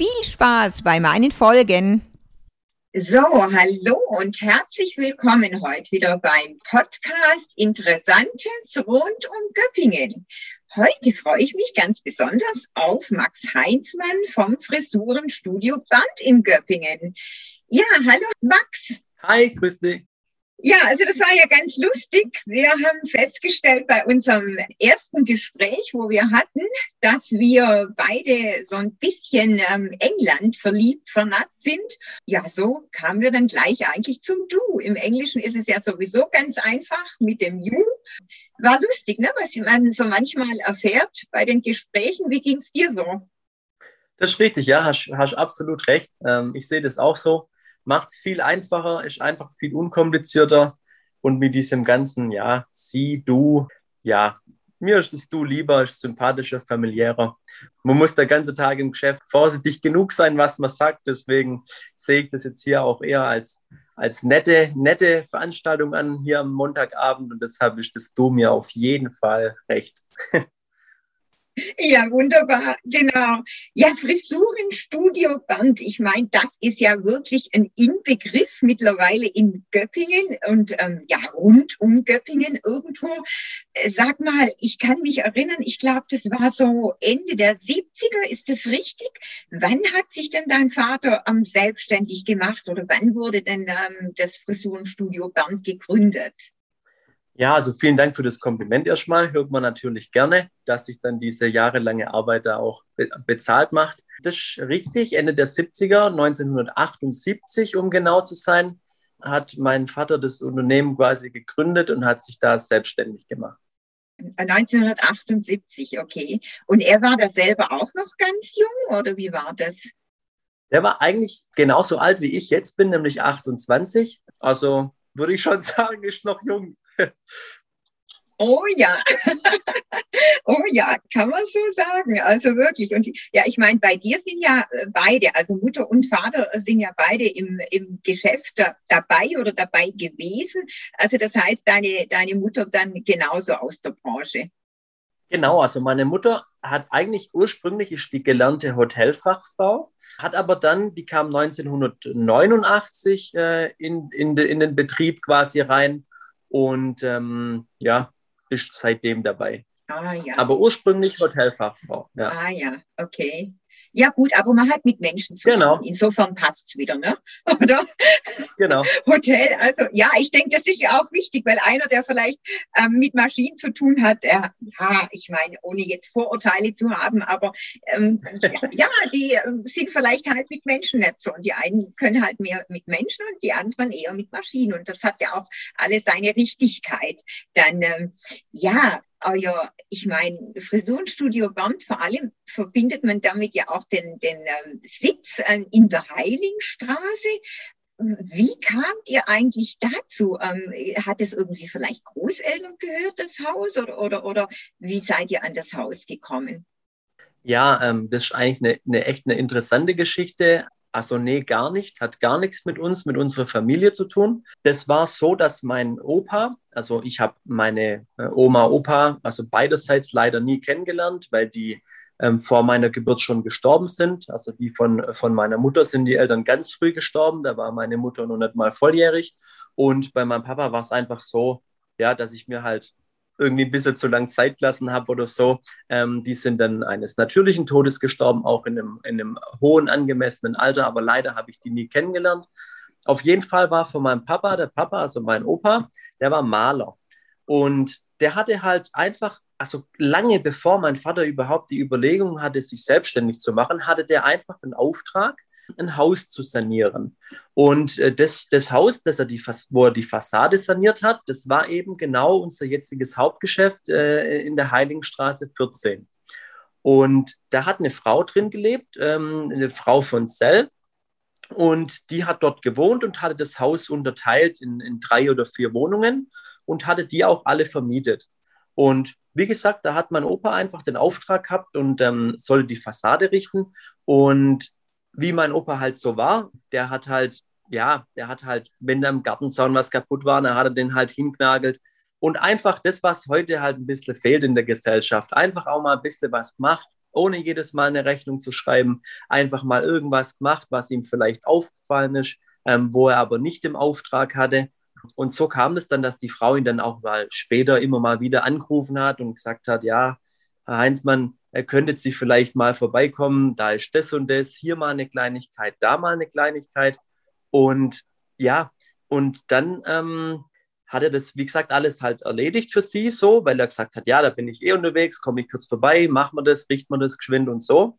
Viel Spaß bei meinen Folgen. So, hallo und herzlich willkommen heute wieder beim Podcast Interessantes rund um Göppingen. Heute freue ich mich ganz besonders auf Max Heinzmann vom Frisurenstudio Band in Göppingen. Ja, hallo Max. Hi, grüß dich. Ja, also das war ja ganz lustig. Wir haben festgestellt bei unserem ersten Gespräch, wo wir hatten, dass wir beide so ein bisschen ähm, England verliebt, vernatzt sind. Ja, so kamen wir dann gleich eigentlich zum Du. Im Englischen ist es ja sowieso ganz einfach mit dem You. War lustig, ne? was man so manchmal erfährt bei den Gesprächen. Wie ging's dir so? Das ist richtig, ja, hast, hast absolut recht. Ähm, ich sehe das auch so macht es viel einfacher, ist einfach viel unkomplizierter und mit diesem ganzen, ja, sie, du, ja, mir ist das Du lieber, ist sympathischer, familiärer. Man muss der ganze Tag im Geschäft vorsichtig genug sein, was man sagt. Deswegen sehe ich das jetzt hier auch eher als, als nette, nette Veranstaltung an, hier am Montagabend. Und deshalb ist das Du mir auf jeden Fall recht. Ja, wunderbar, genau. Ja, Frisurenstudio Band. Ich meine, das ist ja wirklich ein Inbegriff mittlerweile in Göppingen und ähm, ja, rund um Göppingen irgendwo. Äh, sag mal, ich kann mich erinnern, ich glaube, das war so Ende der 70er, ist das richtig? Wann hat sich denn dein Vater ähm, selbstständig gemacht oder wann wurde denn ähm, das Frisurenstudio Band gegründet? Ja, also vielen Dank für das Kompliment erstmal. Hört man natürlich gerne, dass sich dann diese jahrelange Arbeit da auch be bezahlt macht. Das ist richtig. Ende der 70er, 1978, um genau zu sein, hat mein Vater das Unternehmen quasi gegründet und hat sich da selbstständig gemacht. 1978, okay. Und er war da selber auch noch ganz jung oder wie war das? Der war eigentlich genauso alt wie ich jetzt bin, nämlich 28. Also würde ich schon sagen, ist noch jung. Oh ja, oh ja, kann man so sagen. Also wirklich. Und ja, ich meine, bei dir sind ja äh, beide, also Mutter und Vater sind ja beide im, im Geschäft dabei oder dabei gewesen. Also das heißt, deine, deine Mutter dann genauso aus der Branche. Genau, also meine Mutter hat eigentlich ursprünglich ist die gelernte Hotelfachfrau, hat aber dann, die kam 1989 äh, in, in, de, in den Betrieb quasi rein und ähm, ja, ist seitdem dabei. Ah, ja. Aber ursprünglich Hotelfachfrau. Ja. Ah ja, okay. Ja gut, aber man hat mit Menschen zu genau. tun. Insofern passt es wieder, ne? Oder? Genau. Hotel, also ja, ich denke, das ist ja auch wichtig, weil einer, der vielleicht ähm, mit Maschinen zu tun hat, der, ja, ich meine, ohne jetzt Vorurteile zu haben, aber ähm, ja, die äh, sind vielleicht halt mit Menschen nicht so. Und die einen können halt mehr mit Menschen und die anderen eher mit Maschinen. Und das hat ja auch alles seine Richtigkeit. Dann, ähm, ja, euer, ich meine, Frisurenstudio Band, vor allem verbindet man damit ja auch den, den ähm, Sitz ähm, in der Heilingstraße. Wie kamt ihr eigentlich dazu? Ähm, hat es irgendwie vielleicht Großeltern gehört, das Haus, oder, oder, oder wie seid ihr an das Haus gekommen? Ja, ähm, das ist eigentlich eine, eine echt eine interessante Geschichte. Also nee, gar nicht, hat gar nichts mit uns, mit unserer Familie zu tun. Das war so, dass mein Opa, also ich habe meine äh, Oma, Opa, also beiderseits leider nie kennengelernt, weil die ähm, vor meiner Geburt schon gestorben sind. Also die von, von meiner Mutter sind die Eltern ganz früh gestorben. Da war meine Mutter noch nicht mal volljährig. Und bei meinem Papa war es einfach so, ja, dass ich mir halt irgendwie ein bisschen zu lang Zeit gelassen habe oder so. Ähm, die sind dann eines natürlichen Todes gestorben, auch in einem, in einem hohen, angemessenen Alter, aber leider habe ich die nie kennengelernt. Auf jeden Fall war von meinem Papa, der Papa, also mein Opa, der war Maler. Und der hatte halt einfach, also lange bevor mein Vater überhaupt die Überlegung hatte, sich selbstständig zu machen, hatte der einfach einen Auftrag, ein Haus zu sanieren. Und äh, das, das Haus, das er die, wo er die Fassade saniert hat, das war eben genau unser jetziges Hauptgeschäft äh, in der Heiligenstraße 14. Und da hat eine Frau drin gelebt, ähm, eine Frau von Zell. Und die hat dort gewohnt und hatte das Haus unterteilt in, in drei oder vier Wohnungen und hatte die auch alle vermietet. Und wie gesagt, da hat mein Opa einfach den Auftrag gehabt und ähm, sollte die Fassade richten. Und wie mein Opa halt so war, der hat halt, ja, der hat halt, wenn da im Gartenzaun was kaputt war, dann hat er den halt hinknagelt. Und einfach das, was heute halt ein bisschen fehlt in der Gesellschaft, einfach auch mal ein bisschen was gemacht, ohne jedes Mal eine Rechnung zu schreiben, einfach mal irgendwas gemacht, was ihm vielleicht aufgefallen ist, ähm, wo er aber nicht im Auftrag hatte. Und so kam es dann, dass die Frau ihn dann auch mal später immer mal wieder angerufen hat und gesagt hat, ja, Herr Heinzmann, er könnte Sie vielleicht mal vorbeikommen, da ist das und das, hier mal eine Kleinigkeit, da mal eine Kleinigkeit. Und ja, und dann ähm, hat er das, wie gesagt, alles halt erledigt für sie so, weil er gesagt hat, ja, da bin ich eh unterwegs, komme ich kurz vorbei, machen wir das, richten wir das geschwind und so.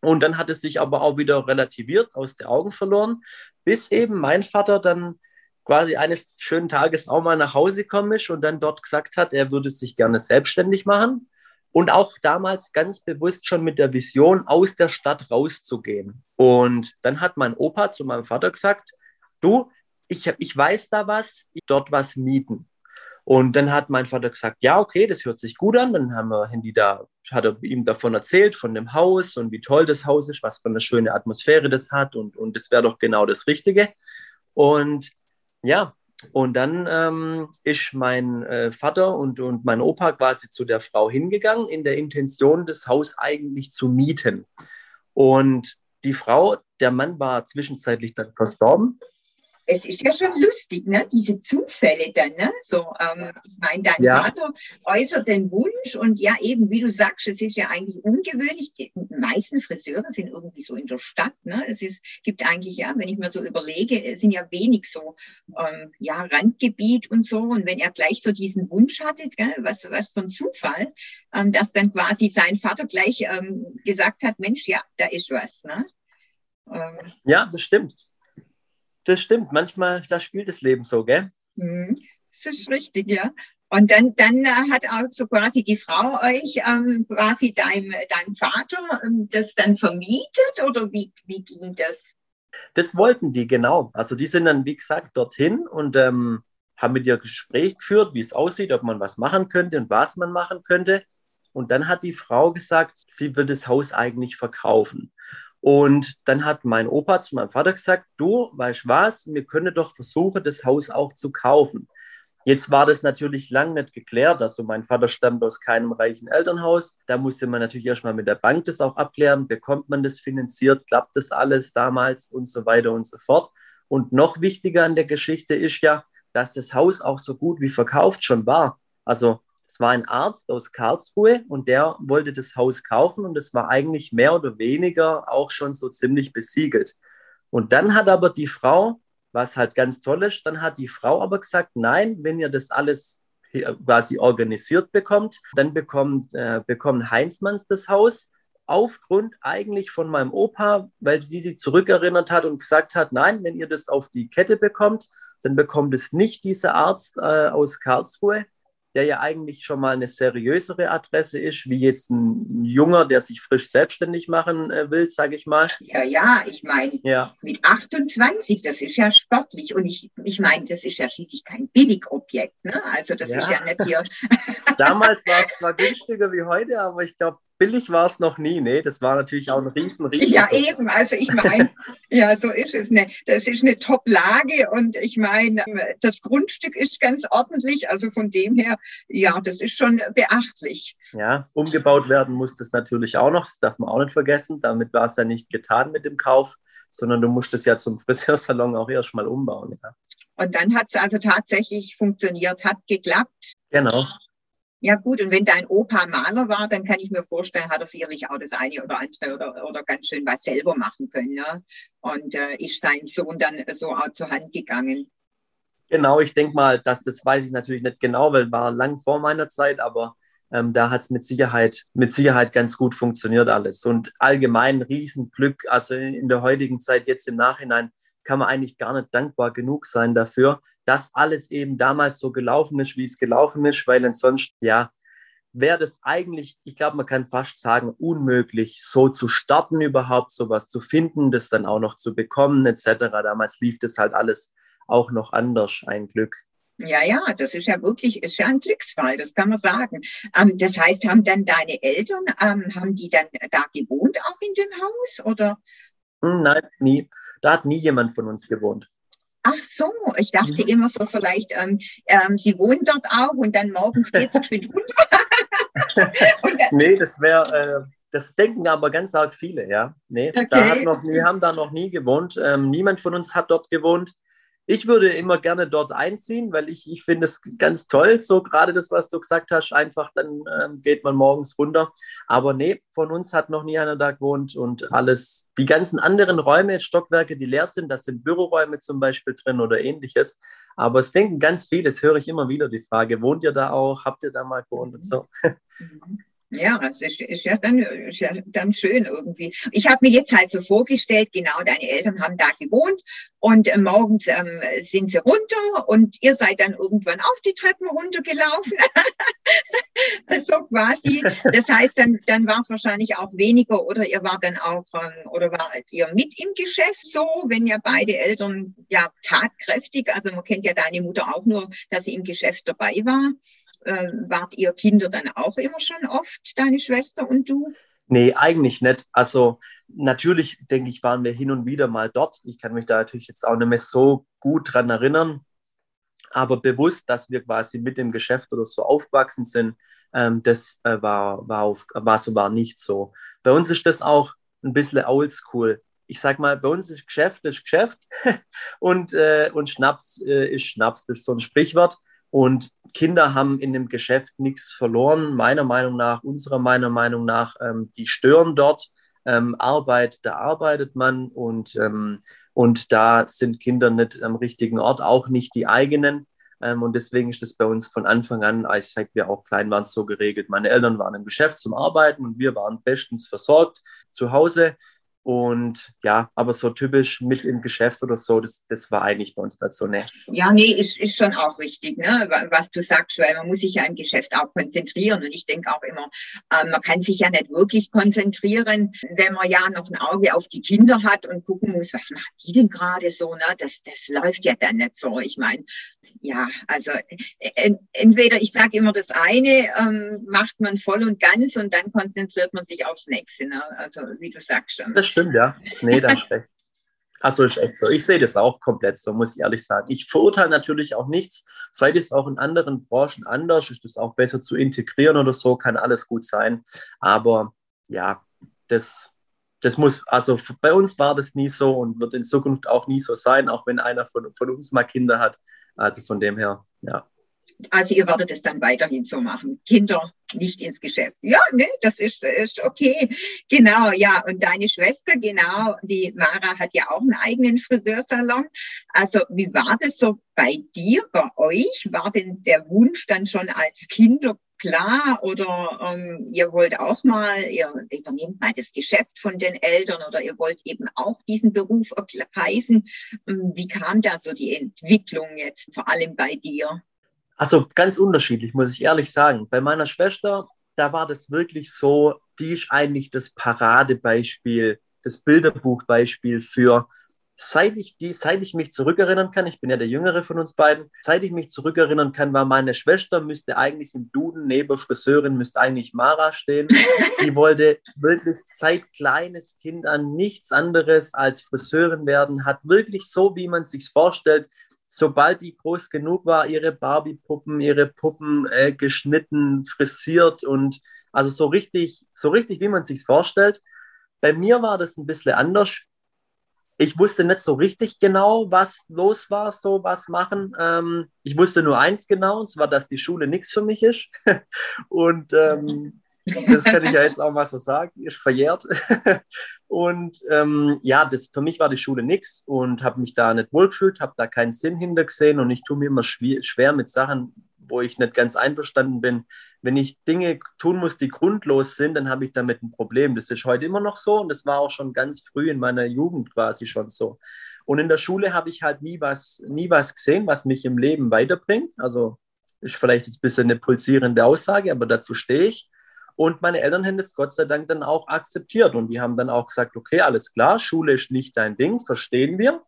Und dann hat es sich aber auch wieder relativiert, aus den Augen verloren, bis eben mein Vater dann quasi eines schönen Tages auch mal nach Hause gekommen ist und dann dort gesagt hat, er würde sich gerne selbstständig machen und auch damals ganz bewusst schon mit der Vision, aus der Stadt rauszugehen. Und dann hat mein Opa zu meinem Vater gesagt, du, ich, ich weiß da was, ich dort was mieten. Und dann hat mein Vater gesagt, ja, okay, das hört sich gut an. Dann haben wir Handy da, hat er ihm davon erzählt, von dem Haus und wie toll das Haus ist, was für eine schöne Atmosphäre das hat und, und das wäre doch genau das Richtige. Und ja, und dann ähm, ist mein äh, Vater und, und mein Opa quasi zu der Frau hingegangen, in der Intention, das Haus eigentlich zu mieten. Und die Frau, der Mann war zwischenzeitlich dann verstorben es ist ja schon lustig, ne? diese Zufälle dann. Ne? So, ähm, ich meine, dein ja. Vater äußert den Wunsch und ja, eben, wie du sagst, es ist ja eigentlich ungewöhnlich. Die meisten Friseure sind irgendwie so in der Stadt. Ne? Es ist, gibt eigentlich, ja, wenn ich mir so überlege, es sind ja wenig so ähm, ja, Randgebiet und so. Und wenn er gleich so diesen Wunsch hatte, gell, was, was für ein Zufall, ähm, dass dann quasi sein Vater gleich ähm, gesagt hat, Mensch, ja, da ist was. Ne? Ähm, ja, das stimmt. Das stimmt. Manchmal, da spielt das Leben so, gell? Mhm. Das ist richtig, ja. Und dann, dann äh, hat auch so quasi die Frau euch ähm, quasi deinem, deinem Vater ähm, das dann vermietet oder wie, wie ging das? Das wollten die, genau. Also die sind dann, wie gesagt, dorthin und ähm, haben mit ihr Gespräch geführt, wie es aussieht, ob man was machen könnte und was man machen könnte. Und dann hat die Frau gesagt, sie will das Haus eigentlich verkaufen. Und dann hat mein Opa zu meinem Vater gesagt, du, weißt was, wir können doch versuchen, das Haus auch zu kaufen. Jetzt war das natürlich lang nicht geklärt. Also mein Vater stammt aus keinem reichen Elternhaus. Da musste man natürlich erstmal mit der Bank das auch abklären. Bekommt man das finanziert? Klappt das alles damals und so weiter und so fort. Und noch wichtiger an der Geschichte ist ja, dass das Haus auch so gut wie verkauft schon war. Also es war ein Arzt aus Karlsruhe und der wollte das Haus kaufen und es war eigentlich mehr oder weniger auch schon so ziemlich besiegelt. Und dann hat aber die Frau, was halt ganz toll ist, dann hat die Frau aber gesagt, nein, wenn ihr das alles quasi organisiert bekommt, dann bekommt, äh, bekommt Heinzmanns das Haus aufgrund eigentlich von meinem Opa, weil sie sich zurückerinnert hat und gesagt hat, nein, wenn ihr das auf die Kette bekommt, dann bekommt es nicht dieser Arzt äh, aus Karlsruhe, der ja eigentlich schon mal eine seriösere Adresse ist, wie jetzt ein Junger, der sich frisch selbstständig machen äh, will, sage ich mal. Ja, ja, ich meine, ja. mit 28, das ist ja sportlich. Und ich, ich meine, das ist ja schließlich kein Billigobjekt. Ne? Also das ja. ist ja nicht hier. Damals war es zwar günstiger wie heute, aber ich glaube, billig war es noch nie, ne? Das war natürlich auch ein riesen, riesen. Ja, eben. Also ich meine, ja, so ist es. Ne? Das ist eine Top-Lage und ich meine, das Grundstück ist ganz ordentlich. Also von dem her, ja, das ist schon beachtlich. Ja, umgebaut werden muss das natürlich auch noch. Das darf man auch nicht vergessen. Damit war es ja nicht getan mit dem Kauf, sondern du musst es ja zum Friseursalon auch erstmal umbauen. Ja. Und dann hat es also tatsächlich funktioniert, hat geklappt. Genau. Ja gut, und wenn dein Opa Maler war, dann kann ich mir vorstellen, hat er sicherlich auch das eine oder andere oder, oder ganz schön was selber machen können. Ne? Und äh, ist sein Sohn dann so auch zur Hand gegangen. Genau, ich denke mal, dass das weiß ich natürlich nicht genau, weil war lang vor meiner Zeit, aber ähm, da hat es mit Sicherheit, mit Sicherheit ganz gut funktioniert alles. Und allgemein Riesenglück, also in der heutigen Zeit jetzt im Nachhinein kann man eigentlich gar nicht dankbar genug sein dafür, dass alles eben damals so gelaufen ist, wie es gelaufen ist, weil ansonsten, ja, wäre das eigentlich, ich glaube, man kann fast sagen, unmöglich, so zu starten überhaupt, sowas zu finden, das dann auch noch zu bekommen, etc. Damals lief das halt alles auch noch anders, ein Glück. Ja, ja, das ist ja wirklich, ist ja ein Glücksfall, das kann man sagen. Ähm, das heißt, haben dann deine Eltern, ähm, haben die dann da gewohnt, auch in dem Haus, oder? Hm, nein, nie. Da hat nie jemand von uns gewohnt. Ach so, ich dachte mhm. immer so vielleicht, ähm, ähm, sie wohnen dort auch und dann morgens geht es geschwind runter. nee, das wäre, äh, das denken aber ganz arg viele, ja. Nee, okay. da hat noch, wir haben da noch nie gewohnt. Ähm, niemand von uns hat dort gewohnt ich würde immer gerne dort einziehen, weil ich, ich finde es ganz toll, so gerade das, was du gesagt hast, einfach dann ähm, geht man morgens runter. Aber nee, von uns hat noch nie einer da gewohnt und alles, die ganzen anderen Räume, Stockwerke, die leer sind, das sind Büroräume zum Beispiel drin oder ähnliches. Aber es denken ganz viele, das höre ich immer wieder die Frage, wohnt ihr da auch, habt ihr da mal gewohnt und so. Mhm. Ja, das ist, ist, ja dann, ist ja dann schön irgendwie. Ich habe mir jetzt halt so vorgestellt, genau, deine Eltern haben da gewohnt und äh, morgens ähm, sind sie runter und ihr seid dann irgendwann auf die Treppen runtergelaufen. so quasi. Das heißt, dann, dann war es wahrscheinlich auch weniger oder ihr wart dann auch, ähm, oder wart ihr mit im Geschäft so, wenn ja beide Eltern ja tatkräftig, also man kennt ja deine Mutter auch nur, dass sie im Geschäft dabei war. Äh, wart ihr Kinder dann auch immer schon oft, deine Schwester und du? Nee, eigentlich nicht. Also natürlich, denke ich, waren wir hin und wieder mal dort. Ich kann mich da natürlich jetzt auch nicht mehr so gut dran erinnern. Aber bewusst, dass wir quasi mit dem Geschäft oder so aufgewachsen sind, ähm, das äh, war, war, auf, war so war nicht so. Bei uns ist das auch ein bisschen oldschool. Ich sag mal, bei uns ist Geschäft ist Geschäft und, äh, und Schnaps äh, ist Schnaps. Das ist so ein Sprichwort. Und Kinder haben in dem Geschäft nichts verloren, meiner Meinung nach, unserer meiner Meinung nach. Ähm, die stören dort. Ähm, Arbeit, da arbeitet man und, ähm, und da sind Kinder nicht am richtigen Ort, auch nicht die eigenen. Ähm, und deswegen ist das bei uns von Anfang an, als seit wir auch klein waren, so geregelt. Meine Eltern waren im Geschäft zum Arbeiten und wir waren bestens versorgt zu Hause. Und ja, aber so typisch mit im Geschäft oder so, das, das war eigentlich bei uns dazu nicht. Ja, nee, ist, ist schon auch wichtig, ne? was du sagst, weil man muss sich ja im Geschäft auch konzentrieren. Und ich denke auch immer, äh, man kann sich ja nicht wirklich konzentrieren, wenn man ja noch ein Auge auf die Kinder hat und gucken muss, was macht die denn gerade so, ne? Das, das läuft ja dann nicht so. Ich meine, ja, also äh, entweder ich sage immer das eine ähm, macht man voll und ganz und dann konzentriert man sich aufs nächste. Ne? Also wie du sagst schon. Das stimmt, ja. Nee, das stimmt. Also ist echt so. Ich sehe das auch komplett so, muss ich ehrlich sagen. Ich verurteile natürlich auch nichts. Vielleicht ist es auch in anderen Branchen anders, ist es auch besser zu integrieren oder so, kann alles gut sein. Aber ja, das, das muss, also bei uns war das nie so und wird in Zukunft auch nie so sein, auch wenn einer von, von uns mal Kinder hat. Also von dem her, ja. Also ihr werdet es dann weiterhin so machen. Kinder nicht ins Geschäft. Ja, ne, das ist, ist okay. Genau, ja. Und deine Schwester, genau, die Mara hat ja auch einen eigenen Friseursalon. Also wie war das so bei dir, bei euch? War denn der Wunsch dann schon als Kinder klar oder ähm, ihr wollt auch mal, ihr übernehmt mal das Geschäft von den Eltern oder ihr wollt eben auch diesen Beruf ergreifen. Ähm, wie kam da so die Entwicklung jetzt, vor allem bei dir? Also ganz unterschiedlich, muss ich ehrlich sagen. Bei meiner Schwester, da war das wirklich so, die ist eigentlich das Paradebeispiel, das Bilderbuchbeispiel für, seit ich, die, seit ich mich zurückerinnern kann, ich bin ja der Jüngere von uns beiden, seit ich mich zurückerinnern kann, war meine Schwester, müsste eigentlich im Duden neben Friseurin, müsste eigentlich Mara stehen. Die wollte wirklich seit kleines Kind an nichts anderes als Friseurin werden, hat wirklich so, wie man sich vorstellt, sobald die groß genug war, ihre Barbie-Puppen, ihre Puppen äh, geschnitten, frisiert und also so richtig, so richtig, wie man sich vorstellt. Bei mir war das ein bisschen anders. Ich wusste nicht so richtig genau, was los war, so was machen. Ähm, ich wusste nur eins genau, und zwar, dass die Schule nichts für mich ist. und ähm, das kann ich ja jetzt auch mal so sagen, ist verjährt. und ähm, ja, das, für mich war die Schule nichts und habe mich da nicht wohlgefühlt, habe da keinen Sinn hintergesehen und ich tue mir immer schwer mit Sachen, wo ich nicht ganz einverstanden bin. Wenn ich Dinge tun muss, die grundlos sind, dann habe ich damit ein Problem. Das ist heute immer noch so und das war auch schon ganz früh in meiner Jugend quasi schon so. Und in der Schule habe ich halt nie was, nie was gesehen, was mich im Leben weiterbringt. Also Ist vielleicht jetzt ein bisschen eine pulsierende Aussage, aber dazu stehe ich. Und meine Eltern haben das Gott sei Dank dann auch akzeptiert und die haben dann auch gesagt, okay, alles klar, Schule ist nicht dein Ding, verstehen wir.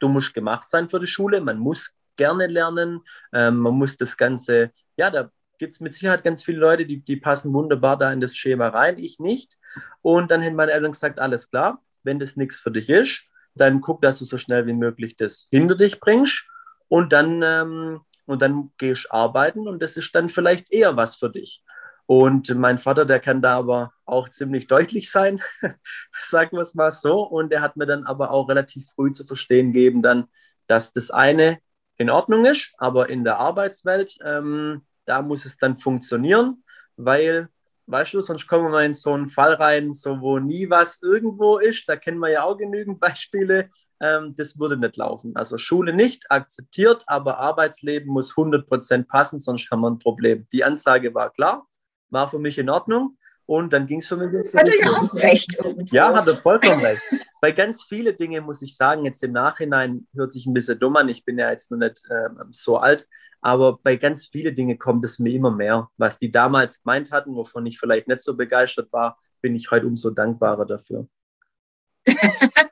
Du musst gemacht sein für die Schule, man muss gerne lernen, ähm, man muss das Ganze, ja, da gibt es mit Sicherheit ganz viele Leute, die, die passen wunderbar da in das Schema rein, ich nicht. Und dann haben meine Eltern gesagt, alles klar, wenn das nichts für dich ist, dann guck, dass du so schnell wie möglich das hinter dich bringst und dann, ähm, und dann gehst arbeiten und das ist dann vielleicht eher was für dich. Und mein Vater, der kann da aber auch ziemlich deutlich sein, sagen wir es mal so. Und er hat mir dann aber auch relativ früh zu verstehen gegeben, dann, dass das eine in Ordnung ist, aber in der Arbeitswelt, ähm, da muss es dann funktionieren, weil, weißt du, sonst kommen wir mal in so einen Fall rein, so wo nie was irgendwo ist. Da kennen wir ja auch genügend Beispiele. Ähm, das würde nicht laufen. Also Schule nicht akzeptiert, aber Arbeitsleben muss 100% passen, sonst haben wir ein Problem. Die Ansage war klar war für mich in Ordnung. Und dann ging es für mich. Hat er ja auch recht. Irgendwo. Ja, hat er vollkommen recht. Bei ganz vielen Dingen muss ich sagen, jetzt im Nachhinein hört sich ein bisschen dumm an. Ich bin ja jetzt noch nicht äh, so alt, aber bei ganz vielen Dingen kommt es mir immer mehr. Was die damals gemeint hatten, wovon ich vielleicht nicht so begeistert war, bin ich heute umso dankbarer dafür.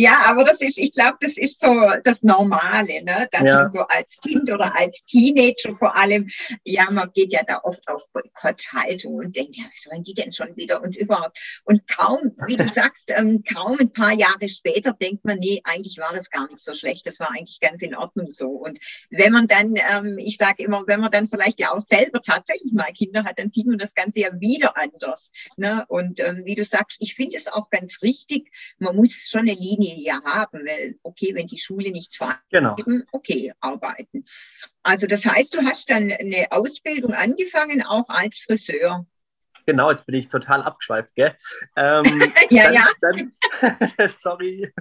Ja, aber das ist, ich glaube, das ist so das Normale, ne? dass ja. man so als Kind oder als Teenager vor allem, ja, man geht ja da oft auf Boykotthaltung und denkt, ja, was sollen die denn schon wieder und überhaupt. Und kaum, wie du sagst, ähm, kaum ein paar Jahre später denkt man, nee, eigentlich war das gar nicht so schlecht, das war eigentlich ganz in Ordnung so. Und wenn man dann, ähm, ich sage immer, wenn man dann vielleicht ja auch selber tatsächlich mal Kinder hat, dann sieht man das Ganze ja wieder anders. Ne? Und ähm, wie du sagst, ich finde es auch ganz richtig, man muss schon eine Linie ja haben, weil, okay, wenn die Schule nichts vorgeben, genau. okay, arbeiten. Also das heißt, du hast dann eine Ausbildung angefangen, auch als Friseur. Genau, jetzt bin ich total abgeschweift, gell? Ähm, ja, dann, ja. Dann, sorry.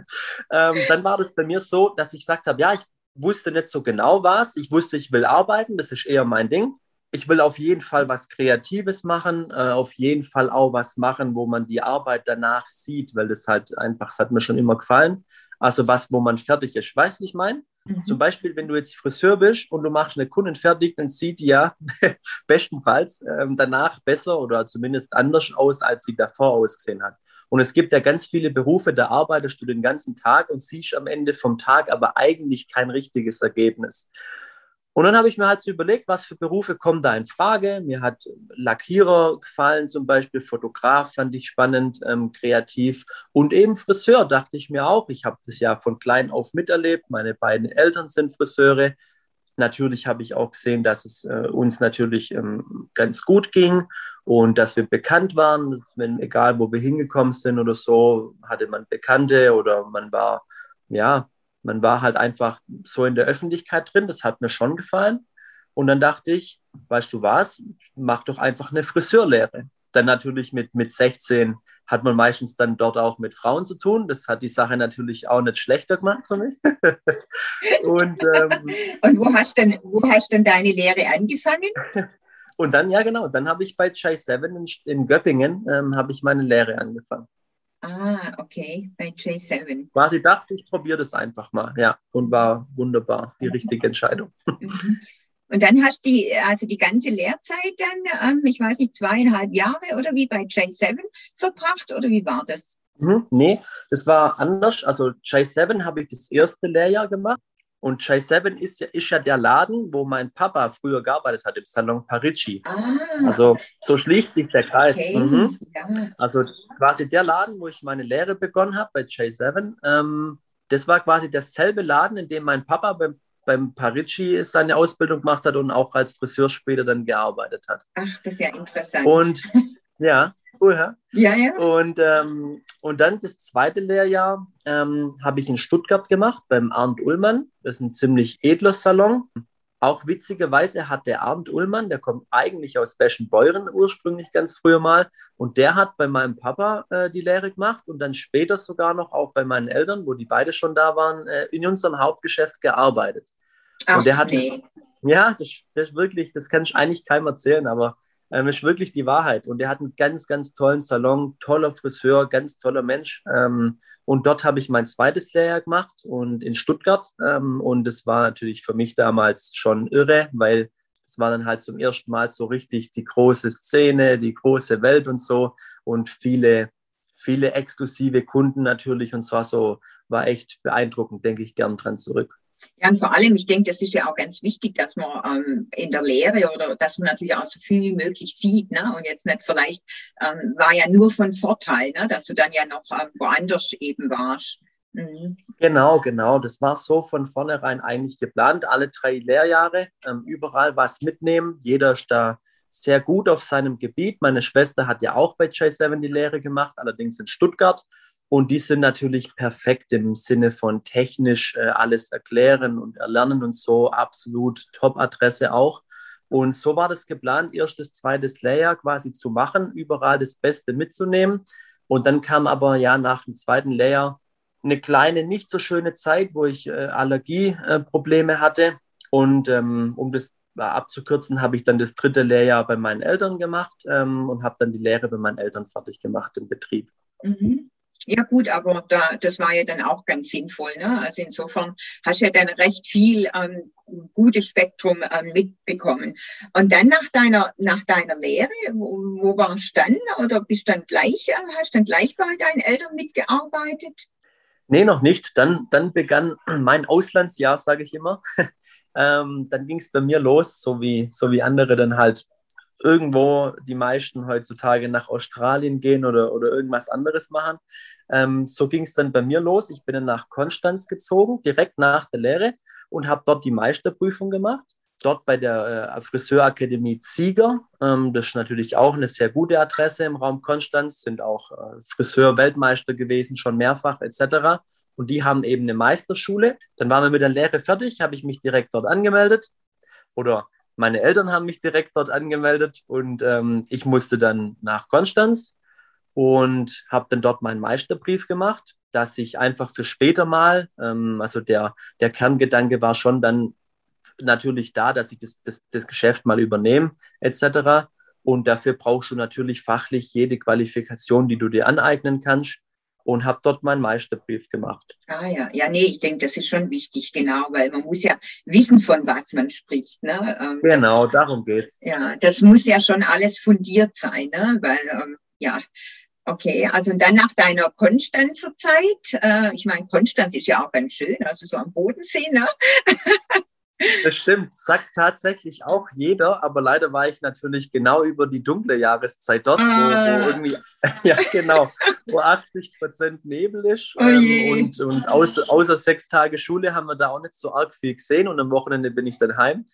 Ähm, dann war das bei mir so, dass ich gesagt habe, ja, ich wusste nicht so genau was. Ich wusste, ich will arbeiten, das ist eher mein Ding ich will auf jeden Fall was Kreatives machen, äh, auf jeden Fall auch was machen, wo man die Arbeit danach sieht, weil das halt einfach, das hat mir schon immer gefallen. Also was, wo man fertig ist. Weißt du, ich meine? Mhm. Zum Beispiel, wenn du jetzt Friseur bist und du machst eine Kundin fertig, dann sieht die ja bestenfalls ähm, danach besser oder zumindest anders aus, als sie davor ausgesehen hat. Und es gibt ja ganz viele Berufe, da arbeitest du den ganzen Tag und siehst am Ende vom Tag aber eigentlich kein richtiges Ergebnis. Und dann habe ich mir halt so überlegt, was für Berufe kommen da in Frage. Mir hat Lackierer gefallen, zum Beispiel Fotograf fand ich spannend, ähm, kreativ. Und eben Friseur dachte ich mir auch. Ich habe das ja von klein auf miterlebt. Meine beiden Eltern sind Friseure. Natürlich habe ich auch gesehen, dass es äh, uns natürlich ähm, ganz gut ging und dass wir bekannt waren. Wenn, egal wo wir hingekommen sind oder so, hatte man Bekannte oder man war, ja, man war halt einfach so in der Öffentlichkeit drin, das hat mir schon gefallen. Und dann dachte ich, weißt du was, mach doch einfach eine Friseurlehre. Dann natürlich mit, mit 16 hat man meistens dann dort auch mit Frauen zu tun. Das hat die Sache natürlich auch nicht schlechter gemacht für mich. und, ähm, und wo, hast denn, wo hast denn deine Lehre angefangen? Und dann, ja genau, dann habe ich bei Chai 7 in, in Göppingen, ähm, habe ich meine Lehre angefangen. Ah, okay, bei J7. Quasi dachte ich, probiere das einfach mal, ja, und war wunderbar, die richtige Entscheidung. Mhm. Und dann hast du die, also die ganze Lehrzeit dann, ähm, ich weiß nicht, zweieinhalb Jahre oder wie bei J7 verbracht oder wie war das? Mhm, nee, das war anders. Also J7 habe ich das erste Lehrjahr gemacht und Chai 7 ist ja, ist ja der Laden, wo mein Papa früher gearbeitet hat, im Salon Parigi. Ah, also so schließt sich der Kreis. Okay. Mhm. Ja. Also quasi der Laden, wo ich meine Lehre begonnen habe bei Chai 7. Ähm, das war quasi derselbe Laden, in dem mein Papa beim, beim Parigi seine Ausbildung gemacht hat und auch als Friseur später dann gearbeitet hat. Ach, das ist ja interessant. Und ja, cool, ja? Ja, ja. Und, ähm, und dann das zweite Lehrjahr ähm, habe ich in Stuttgart gemacht beim Arndt Ullmann. Das ist ein ziemlich edler Salon. Auch witzigerweise hat der Arndt Ullmann, der kommt eigentlich aus Beschenbeuren ursprünglich ganz früher mal, und der hat bei meinem Papa äh, die Lehre gemacht und dann später sogar noch auch bei meinen Eltern, wo die beide schon da waren, äh, in unserem Hauptgeschäft gearbeitet. Ach, und der hat, nee. ja, das, das wirklich, das kann ich eigentlich keinem erzählen, aber ähm, ist wirklich die Wahrheit. Und er hat einen ganz, ganz tollen Salon, toller Friseur, ganz toller Mensch. Ähm, und dort habe ich mein zweites Lehrjahr gemacht und in Stuttgart. Ähm, und das war natürlich für mich damals schon irre, weil Das war dann halt zum ersten Mal so richtig die große Szene, die große Welt und so und viele, viele exklusive Kunden natürlich und zwar so, war echt beeindruckend, denke ich gern dran zurück. Ja, und vor allem, ich denke, das ist ja auch ganz wichtig, dass man ähm, in der Lehre oder dass man natürlich auch so viel wie möglich sieht, ne? Und jetzt nicht vielleicht ähm, war ja nur von Vorteil, ne? dass du dann ja noch ähm, woanders eben warst. Mhm. Genau, genau. Das war so von vornherein eigentlich geplant. Alle drei Lehrjahre, ähm, überall was mitnehmen. Jeder ist da sehr gut auf seinem Gebiet. Meine Schwester hat ja auch bei J7 die Lehre gemacht, allerdings in Stuttgart. Und die sind natürlich perfekt im Sinne von technisch äh, alles erklären und erlernen und so. Absolut Top-Adresse auch. Und so war das geplant, erstes, zweites Layer quasi zu machen, überall das Beste mitzunehmen. Und dann kam aber ja nach dem zweiten Layer eine kleine, nicht so schöne Zeit, wo ich äh, Allergieprobleme äh, hatte. Und ähm, um das abzukürzen, habe ich dann das dritte Lehrjahr bei meinen Eltern gemacht ähm, und habe dann die Lehre bei meinen Eltern fertig gemacht im Betrieb. Mhm. Ja gut, aber da, das war ja dann auch ganz sinnvoll. Ne? Also insofern hast du ja dann recht viel ähm, gutes Spektrum ähm, mitbekommen. Und dann nach deiner, nach deiner Lehre, wo, wo warst du dann? Oder bist dann gleich, äh, hast du dann gleich bei deinen Eltern mitgearbeitet? Nee, noch nicht. Dann, dann begann mein Auslandsjahr, sage ich immer. ähm, dann ging es bei mir los, so wie, so wie andere dann halt irgendwo die meisten heutzutage nach Australien gehen oder, oder irgendwas anderes machen. Ähm, so ging es dann bei mir los. Ich bin dann nach Konstanz gezogen, direkt nach der Lehre und habe dort die Meisterprüfung gemacht. Dort bei der äh, Friseurakademie Zieger. Ähm, das ist natürlich auch eine sehr gute Adresse im Raum Konstanz, sind auch äh, Friseur-Weltmeister gewesen, schon mehrfach etc. Und die haben eben eine Meisterschule. Dann waren wir mit der Lehre fertig, habe ich mich direkt dort angemeldet. Oder meine Eltern haben mich direkt dort angemeldet und ähm, ich musste dann nach Konstanz und habe dann dort meinen Meisterbrief gemacht, dass ich einfach für später mal, ähm, also der, der Kerngedanke war schon dann natürlich da, dass ich das, das, das Geschäft mal übernehme etc. Und dafür brauchst du natürlich fachlich jede Qualifikation, die du dir aneignen kannst und habe dort meinen Meisterbrief gemacht. Ah ja, ja, nee, ich denke, das ist schon wichtig, genau, weil man muss ja wissen, von was man spricht. Ne? Ähm, genau, das, darum geht's. Ja, das muss ja schon alles fundiert sein, ne? weil ähm, ja, Okay, also dann nach deiner Konstanzer Zeit, äh, ich meine, Konstanz ist ja auch ganz schön, also so am Bodensee, ne? Das stimmt, sagt tatsächlich auch jeder, aber leider war ich natürlich genau über die dunkle Jahreszeit dort, wo, wo, ah. irgendwie, ja genau, wo 80 Prozent Nebel ist oh ähm, und, und außer, außer sechs Tage Schule haben wir da auch nicht so arg viel gesehen und am Wochenende bin ich dann heim.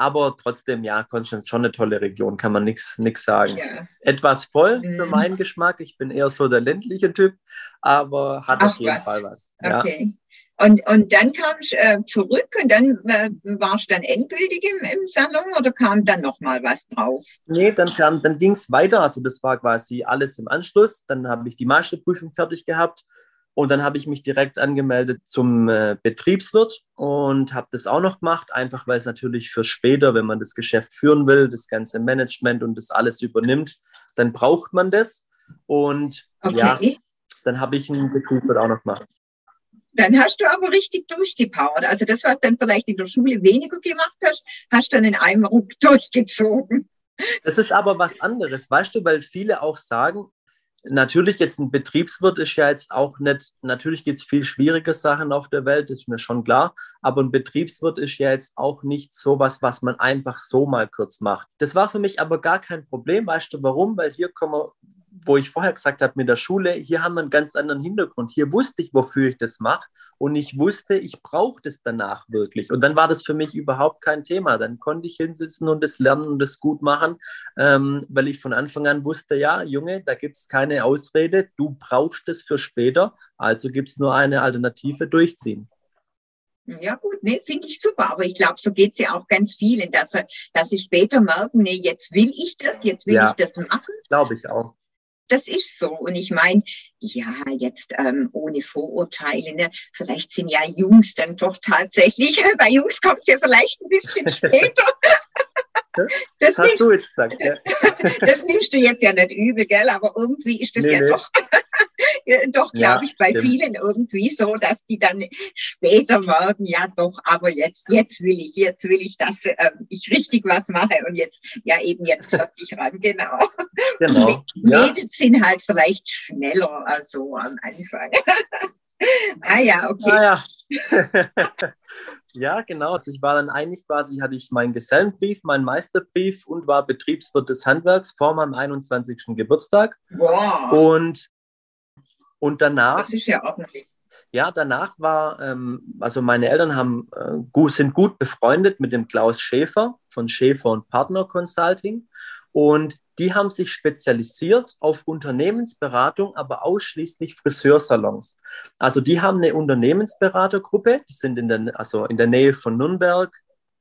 Aber trotzdem, ja, Konstanz schon eine tolle Region, kann man nichts sagen. Ja. Etwas voll mhm. für meinen Geschmack. Ich bin eher so der ländliche Typ, aber hat Ach, auf jeden was. Fall was. Okay. Und, und dann kamst du äh, zurück und dann äh, warst du dann endgültig im, im Salon oder kam dann nochmal was drauf? Nee, dann, kam, dann ging es weiter. Also das war quasi alles im Anschluss. Dann habe ich die Masterprüfung fertig gehabt und dann habe ich mich direkt angemeldet zum äh, Betriebswirt und habe das auch noch gemacht, einfach weil es natürlich für später, wenn man das Geschäft führen will, das ganze Management und das alles übernimmt, dann braucht man das. Und okay. ja, dann habe ich einen Betriebswirt auch noch gemacht. Dann hast du aber richtig durchgepowert. Also das, was dann vielleicht in der Schule weniger gemacht hast, hast du dann in einem Ruck durchgezogen. Das ist aber was anderes, weißt du, weil viele auch sagen, natürlich jetzt ein Betriebswirt ist ja jetzt auch nicht, natürlich gibt es viel schwierige Sachen auf der Welt, ist mir schon klar, aber ein Betriebswirt ist ja jetzt auch nicht sowas, was man einfach so mal kurz macht. Das war für mich aber gar kein Problem, weißt du warum? Weil hier kommen wir wo ich vorher gesagt habe mit der Schule, hier haben wir einen ganz anderen Hintergrund. Hier wusste ich, wofür ich das mache und ich wusste, ich brauche das danach wirklich. Und dann war das für mich überhaupt kein Thema. Dann konnte ich hinsitzen und das lernen und das gut machen, ähm, weil ich von Anfang an wusste, ja, Junge, da gibt es keine Ausrede, du brauchst es für später, also gibt es nur eine Alternative, durchziehen. Ja gut, nee, finde ich super. Aber ich glaube, so geht es ja auch ganz vielen, dass, dass sie später merken, nee, jetzt will ich das, jetzt will ja, ich das machen. Glaube ich auch das ist so. Und ich meine, ja, jetzt ähm, ohne Vorurteile, ne? vielleicht sind ja Jungs dann doch tatsächlich, bei Jungs kommt es ja vielleicht ein bisschen später. Das, hast nimmst, du jetzt gesagt. Ja. das nimmst du jetzt ja nicht übel, gell? Aber irgendwie ist das nee, ja nee. doch. Doch, glaube ja, ich, bei stimmt. vielen irgendwie so, dass die dann später merken, ja doch, aber jetzt, jetzt will ich, jetzt will ich, dass äh, ich richtig was mache und jetzt, ja eben jetzt ich ran, genau. Genau. Mädels ja. sind halt vielleicht schneller als so am Anfang. ah ja, okay. Ah, ja. ja, genau. Also ich war dann eigentlich quasi, hatte ich meinen Gesellenbrief, meinen Meisterbrief und war Betriebswirt des Handwerks vor meinem 21. Geburtstag. Wow. Und, und danach. Das ist ja ordentlich. Ja, danach war, ähm, also meine Eltern haben, äh, sind gut befreundet mit dem Klaus Schäfer von Schäfer und Partner Consulting. Und die haben sich spezialisiert auf Unternehmensberatung, aber ausschließlich Friseursalons. Also die haben eine Unternehmensberatergruppe, die sind in der, also in der Nähe von Nürnberg,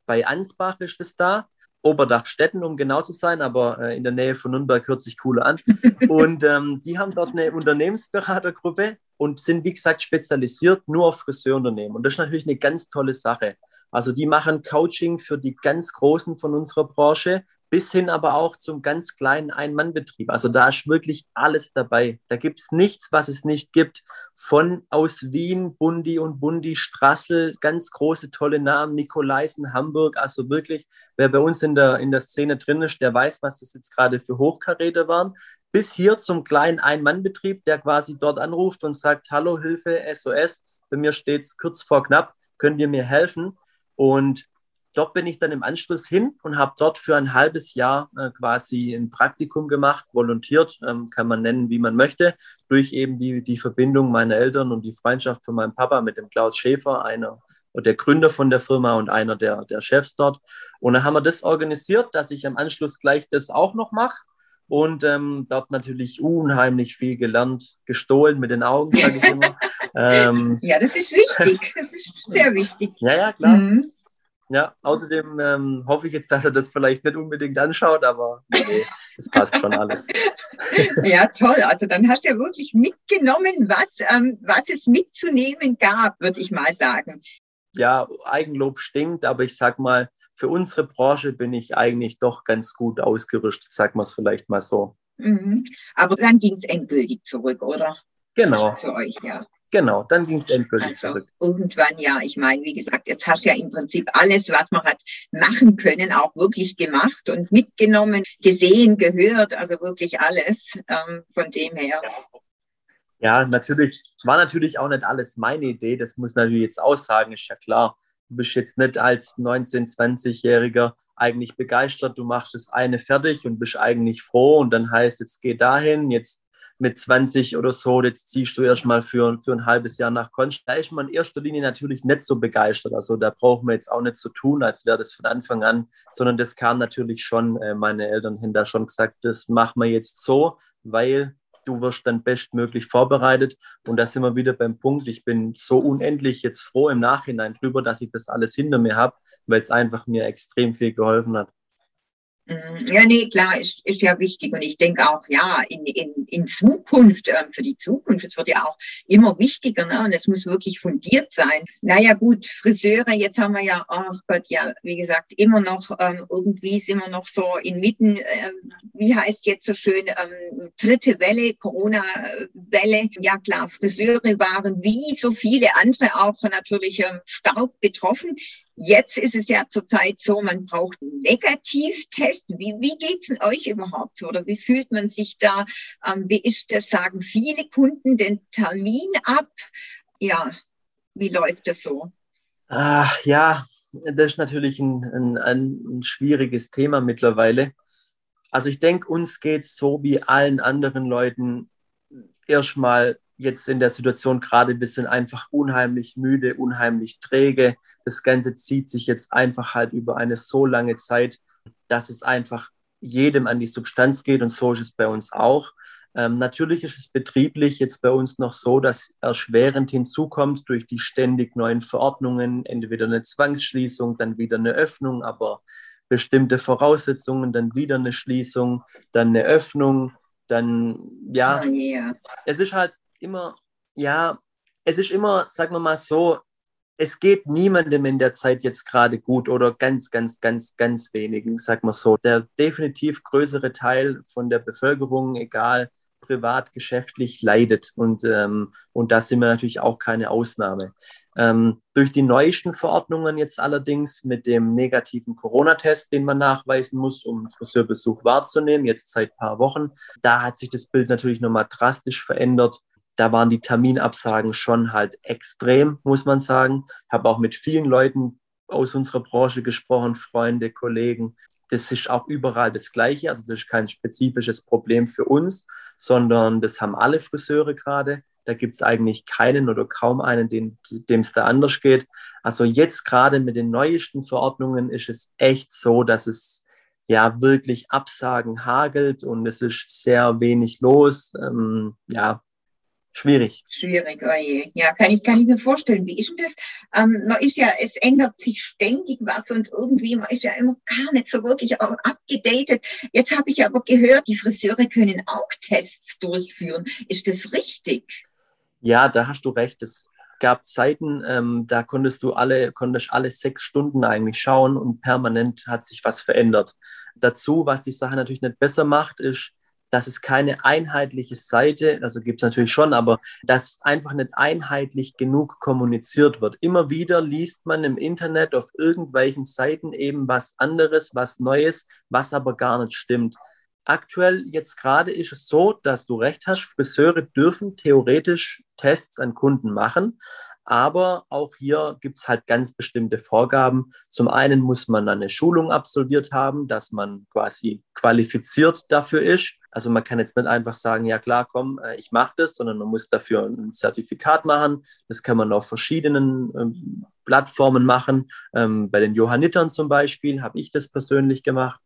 bei Ansbach ist es da. Oberdachstetten, um genau zu sein, aber äh, in der Nähe von Nürnberg hört sich cooler an. Und ähm, die haben dort eine Unternehmensberatergruppe und sind, wie gesagt, spezialisiert nur auf Friseurunternehmen. Und das ist natürlich eine ganz tolle Sache. Also die machen Coaching für die ganz Großen von unserer Branche, bis hin aber auch zum ganz kleinen Ein-Mann-Betrieb. Also da ist wirklich alles dabei. Da gibt es nichts, was es nicht gibt. Von aus Wien, Bundi und Bundi, Strassel, ganz große, tolle Namen, Nikolaisen, Hamburg. Also wirklich, wer bei uns in der, in der Szene drin ist, der weiß, was das jetzt gerade für Hochkaräter waren. Bis hier zum kleinen Ein-Mann-Betrieb, der quasi dort anruft und sagt, hallo, Hilfe, SOS, bei mir steht es kurz vor knapp, könnt ihr mir helfen? Und dort bin ich dann im Anschluss hin und habe dort für ein halbes Jahr äh, quasi ein Praktikum gemacht, volontiert, ähm, kann man nennen, wie man möchte, durch eben die, die Verbindung meiner Eltern und die Freundschaft von meinem Papa mit dem Klaus Schäfer, einer der Gründer von der Firma und einer der, der Chefs dort. Und dann haben wir das organisiert, dass ich am Anschluss gleich das auch noch mache. Und ähm, dort natürlich unheimlich viel gelernt, gestohlen mit den Augen, sage ich immer. ähm, ja, das ist wichtig. Das ist sehr wichtig. Ja, ja, klar. Mhm. Ja, außerdem ähm, hoffe ich jetzt, dass er das vielleicht nicht unbedingt anschaut, aber nee, es passt schon alles. ja, toll. Also dann hast du ja wirklich mitgenommen, was, ähm, was es mitzunehmen gab, würde ich mal sagen. Ja, Eigenlob stinkt, aber ich sag mal, für unsere Branche bin ich eigentlich doch ganz gut ausgerüstet, sagen wir es vielleicht mal so. Mhm. Aber dann ging es endgültig zurück, oder? Genau. Zu euch, ja. Genau, dann ging es endgültig also, zurück. Irgendwann ja, ich meine, wie gesagt, jetzt hast du ja im Prinzip alles, was man hat machen können, auch wirklich gemacht und mitgenommen, gesehen, gehört, also wirklich alles ähm, von dem her. Ja, natürlich, war natürlich auch nicht alles meine Idee, das muss natürlich jetzt aussagen, ist ja klar. Du bist jetzt nicht als 19-, 20-Jähriger eigentlich begeistert, du machst das eine fertig und bist eigentlich froh und dann heißt, jetzt geh dahin, jetzt mit 20 oder so, jetzt ziehst du erstmal für, für ein halbes Jahr nach Konstanz. Da ist man in erster Linie natürlich nicht so begeistert. Also da brauchen wir jetzt auch nicht so tun, als wäre das von Anfang an, sondern das kam natürlich schon, äh, meine Eltern haben da schon gesagt, das machen wir jetzt so, weil du wirst dann bestmöglich vorbereitet. Und da sind wir wieder beim Punkt, ich bin so unendlich jetzt froh im Nachhinein drüber, dass ich das alles hinter mir habe, weil es einfach mir extrem viel geholfen hat. Mhm. Ja, nee, klar, ist, ist ja wichtig. Und ich denke auch, ja, in, in, in Zukunft, äh, für die Zukunft, es wird ja auch immer wichtiger, ne? und es muss wirklich fundiert sein. Naja, gut, Friseure, jetzt haben wir ja, ach Gott, ja, wie gesagt, immer noch, ähm, irgendwie sind wir noch so inmitten, äh, wie heißt jetzt so schön, ähm, dritte Welle, Corona-Welle. Ja, klar, Friseure waren wie so viele andere auch natürlich ähm, stark betroffen. Jetzt ist es ja zurzeit so, man braucht einen Negativtest. Wie, wie geht's denn euch überhaupt so? Oder wie fühlt man sich da? Ähm, wie ist das? Sagen viele Kunden den Termin ab? Ja, wie läuft das so? Ach, ja, das ist natürlich ein, ein, ein schwieriges Thema mittlerweile. Also ich denke, uns geht es so wie allen anderen Leuten erstmal jetzt in der Situation gerade, wir sind einfach unheimlich müde, unheimlich träge. Das Ganze zieht sich jetzt einfach halt über eine so lange Zeit, dass es einfach jedem an die Substanz geht und so ist es bei uns auch. Ähm, natürlich ist es betrieblich jetzt bei uns noch so, dass erschwerend hinzukommt durch die ständig neuen Verordnungen, entweder eine Zwangsschließung, dann wieder eine Öffnung, aber bestimmte Voraussetzungen, dann wieder eine Schließung, dann eine Öffnung, dann ja, oh yeah. es ist halt immer, ja, es ist immer, sagen wir mal so, es geht niemandem in der Zeit jetzt gerade gut oder ganz, ganz, ganz, ganz wenigen, sagen wir so. Der definitiv größere Teil von der Bevölkerung, egal privat, geschäftlich leidet. Und, ähm, und da sind wir natürlich auch keine Ausnahme. Ähm, durch die neuesten Verordnungen jetzt allerdings mit dem negativen Corona-Test, den man nachweisen muss, um einen Friseurbesuch wahrzunehmen, jetzt seit ein paar Wochen, da hat sich das Bild natürlich nochmal drastisch verändert. Da waren die Terminabsagen schon halt extrem, muss man sagen. Ich habe auch mit vielen Leuten aus unserer Branche gesprochen, Freunde, Kollegen. Das ist auch überall das Gleiche. Also das ist kein spezifisches Problem für uns, sondern das haben alle Friseure gerade. Da gibt es eigentlich keinen oder kaum einen, dem es da anders geht. Also jetzt gerade mit den neuesten Verordnungen ist es echt so, dass es ja wirklich Absagen hagelt und es ist sehr wenig los. Ähm, ja, schwierig. Schwierig, oje. Ja, kann ich, kann ich mir vorstellen. Wie ist denn das? Ähm, man ist ja, es ändert sich ständig was und irgendwie, man ist ja immer gar nicht so wirklich abgedatet. Jetzt habe ich aber gehört, die Friseure können auch Tests durchführen. Ist das richtig? Ja, da hast du recht. Es gab Zeiten, ähm, da konntest du alle, konntest alle sechs Stunden eigentlich schauen und permanent hat sich was verändert. Dazu, was die Sache natürlich nicht besser macht, ist, dass es keine einheitliche Seite, also gibt es natürlich schon, aber dass einfach nicht einheitlich genug kommuniziert wird. Immer wieder liest man im Internet auf irgendwelchen Seiten eben was anderes, was Neues, was aber gar nicht stimmt. Aktuell jetzt gerade ist es so, dass du recht hast, Friseure dürfen theoretisch Tests an Kunden machen, aber auch hier gibt es halt ganz bestimmte Vorgaben. Zum einen muss man eine Schulung absolviert haben, dass man quasi qualifiziert dafür ist. Also man kann jetzt nicht einfach sagen, ja klar, komm, äh, ich mache das, sondern man muss dafür ein Zertifikat machen. Das kann man auf verschiedenen ähm, Plattformen machen. Ähm, bei den Johannitern zum Beispiel habe ich das persönlich gemacht.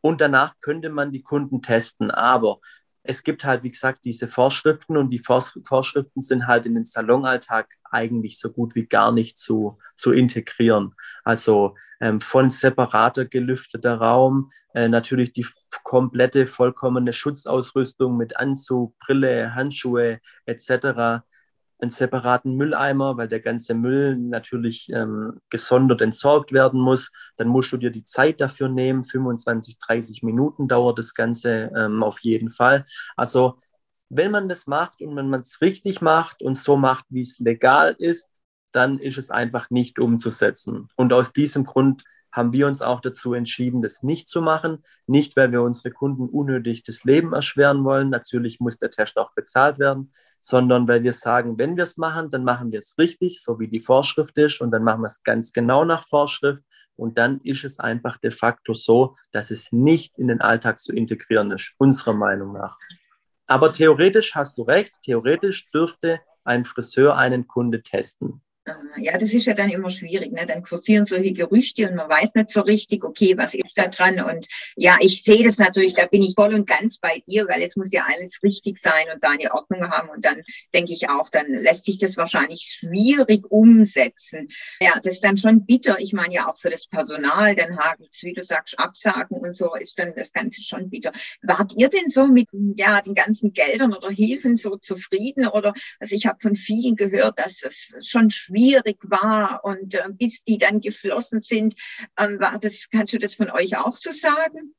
Und danach könnte man die Kunden testen. Aber es gibt halt, wie gesagt, diese Vorschriften und die Vorschriften sind halt in den Salonalltag eigentlich so gut wie gar nicht zu, zu integrieren. Also ähm, von separater gelüfteter Raum, äh, natürlich die komplette, vollkommene Schutzausrüstung mit Anzug, Brille, Handschuhe etc einen separaten Mülleimer, weil der ganze Müll natürlich ähm, gesondert entsorgt werden muss. Dann musst du dir die Zeit dafür nehmen. 25, 30 Minuten dauert das Ganze ähm, auf jeden Fall. Also wenn man das macht und wenn man es richtig macht und so macht, wie es legal ist, dann ist es einfach nicht umzusetzen. Und aus diesem Grund haben wir uns auch dazu entschieden, das nicht zu machen. Nicht, weil wir unsere Kunden unnötig das Leben erschweren wollen. Natürlich muss der Test auch bezahlt werden, sondern weil wir sagen, wenn wir es machen, dann machen wir es richtig, so wie die Vorschrift ist. Und dann machen wir es ganz genau nach Vorschrift. Und dann ist es einfach de facto so, dass es nicht in den Alltag zu integrieren ist, unserer Meinung nach. Aber theoretisch hast du recht, theoretisch dürfte ein Friseur einen Kunde testen. Ja, das ist ja dann immer schwierig. Ne? Dann kursieren solche Gerüchte und man weiß nicht so richtig, okay, was ist da dran? Und ja, ich sehe das natürlich, da bin ich voll und ganz bei dir, weil jetzt muss ja alles richtig sein und seine Ordnung haben. Und dann denke ich auch, dann lässt sich das wahrscheinlich schwierig umsetzen. Ja, das ist dann schon bitter. Ich meine ja auch für das Personal, dann hagelt's, wie du sagst, Absagen und so ist dann das Ganze schon bitter. Wart ihr denn so mit ja, den ganzen Geldern oder Hilfen so zufrieden? Oder also ich habe von vielen gehört, dass es schon schwierig schwierig war und äh, bis die dann geflossen sind. Ähm, war das, kannst du das von euch auch so sagen?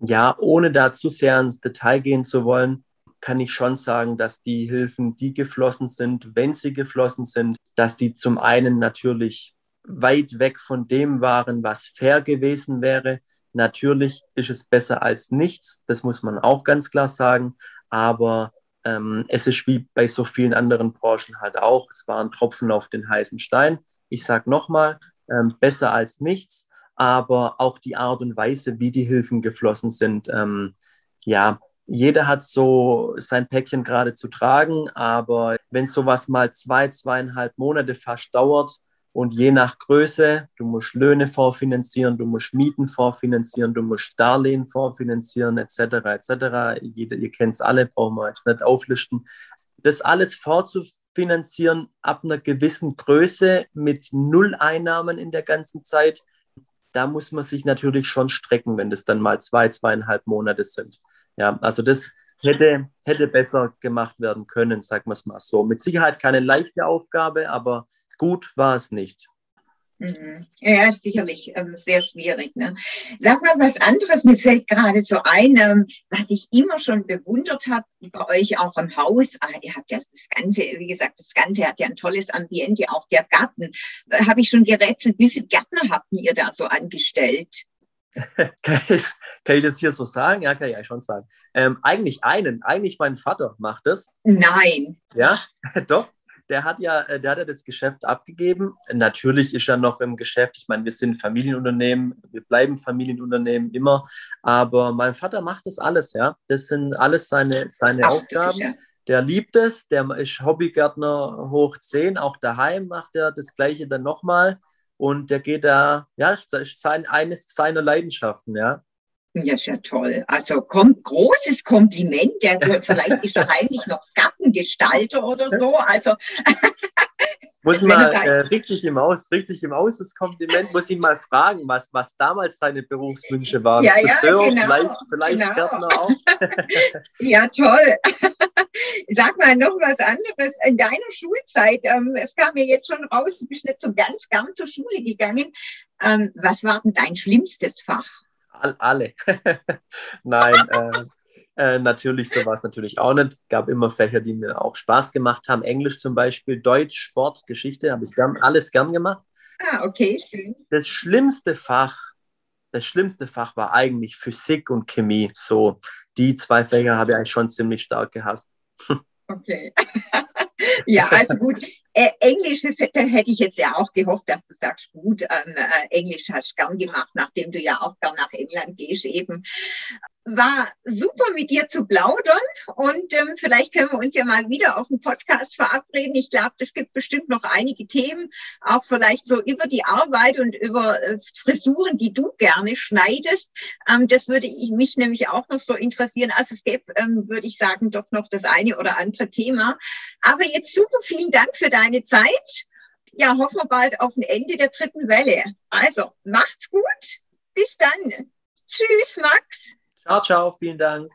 Ja, ohne da zu sehr ins Detail gehen zu wollen, kann ich schon sagen, dass die Hilfen, die geflossen sind, wenn sie geflossen sind, dass die zum einen natürlich weit weg von dem waren, was fair gewesen wäre. Natürlich ist es besser als nichts, das muss man auch ganz klar sagen, aber ähm, es ist wie bei so vielen anderen Branchen halt auch. Es war ein Tropfen auf den heißen Stein. Ich sage nochmal, ähm, besser als nichts, aber auch die Art und Weise, wie die Hilfen geflossen sind. Ähm, ja, jeder hat so sein Päckchen gerade zu tragen, aber wenn sowas mal zwei, zweieinhalb Monate fast dauert, und je nach Größe, du musst Löhne vorfinanzieren, du musst Mieten vorfinanzieren, du musst Darlehen vorfinanzieren, etc. etc. Jeder, ihr kennt es alle, brauchen wir jetzt nicht auflisten. Das alles vorzufinanzieren ab einer gewissen Größe mit null Einnahmen in der ganzen Zeit, da muss man sich natürlich schon strecken, wenn das dann mal zwei, zweieinhalb Monate sind. Ja, also das hätte, hätte besser gemacht werden können, sagen wir es mal so. Mit Sicherheit keine leichte Aufgabe, aber Gut war es nicht. Mhm. Ja, sicherlich ähm, sehr schwierig. Ne? Sag mal was anderes, mir fällt gerade so ein, ähm, was ich immer schon bewundert habe bei euch auch im Haus. Ah, ihr habt ja das Ganze, wie gesagt, das Ganze hat ja ein tolles Ambiente, auch der Garten. Äh, habe ich schon gerätselt, wie viele Gärtner habt ihr da so angestellt? kann, ich, kann, ich, das hier so sagen? Ja, kann ich schon sagen. Ähm, eigentlich einen, eigentlich mein Vater macht das. Nein. Ja, doch der hat ja, äh, der hat ja das Geschäft abgegeben. Natürlich ist er noch im Geschäft. Ich meine, wir sind Familienunternehmen, wir bleiben Familienunternehmen immer. Aber mein Vater macht das alles, ja. Das sind alles seine, seine Ach, Aufgaben. Ja. Der liebt es, der ist Hobbygärtner hoch 10, auch daheim macht er das Gleiche dann nochmal. Und der geht da, ja, das ist sein, eines seiner Leidenschaften, ja. Ja, ist ja toll. Also kommt großes Kompliment. Der, vielleicht ist er heimlich noch Gartengestalter oder so. Also muss man äh, richtig im Aus, richtig im Aus das Kompliment, muss ihn mal fragen, was, was damals seine Berufswünsche waren. Ja, Friseur, ja, genau, vielleicht, vielleicht genau. Gärtner auch. ja, toll. Sag mal noch was anderes. In deiner Schulzeit, ähm, es kam mir jetzt schon raus, du bist nicht so ganz gern zur Schule gegangen. Ähm, was war denn dein schlimmstes Fach? Alle. Nein, äh, äh, natürlich so war es natürlich auch nicht. Gab immer Fächer, die mir auch Spaß gemacht haben. Englisch zum Beispiel, Deutsch, Sport, Geschichte, habe ich gern, alles gern gemacht. Ah, okay, schön. Das schlimmste Fach, das schlimmste Fach war eigentlich Physik und Chemie. So, die zwei Fächer habe ich eigentlich schon ziemlich stark gehasst. Okay. ja, also gut. Äh, Englisch ist, da hätte ich jetzt ja auch gehofft, dass du sagst, gut, ähm, äh, Englisch hast du gern gemacht, nachdem du ja auch gern nach England gehst eben war super mit dir zu plaudern und ähm, vielleicht können wir uns ja mal wieder auf dem Podcast verabreden. Ich glaube, es gibt bestimmt noch einige Themen, auch vielleicht so über die Arbeit und über äh, Frisuren, die du gerne schneidest. Ähm, das würde ich mich nämlich auch noch so interessieren. Also es gäbe, ähm, würde ich sagen, doch noch das eine oder andere Thema. Aber jetzt super vielen Dank für deine Zeit. Ja, hoffen wir bald auf ein Ende der dritten Welle. Also macht's gut. Bis dann. Tschüss, Max. Ciao, ciao, vielen Dank.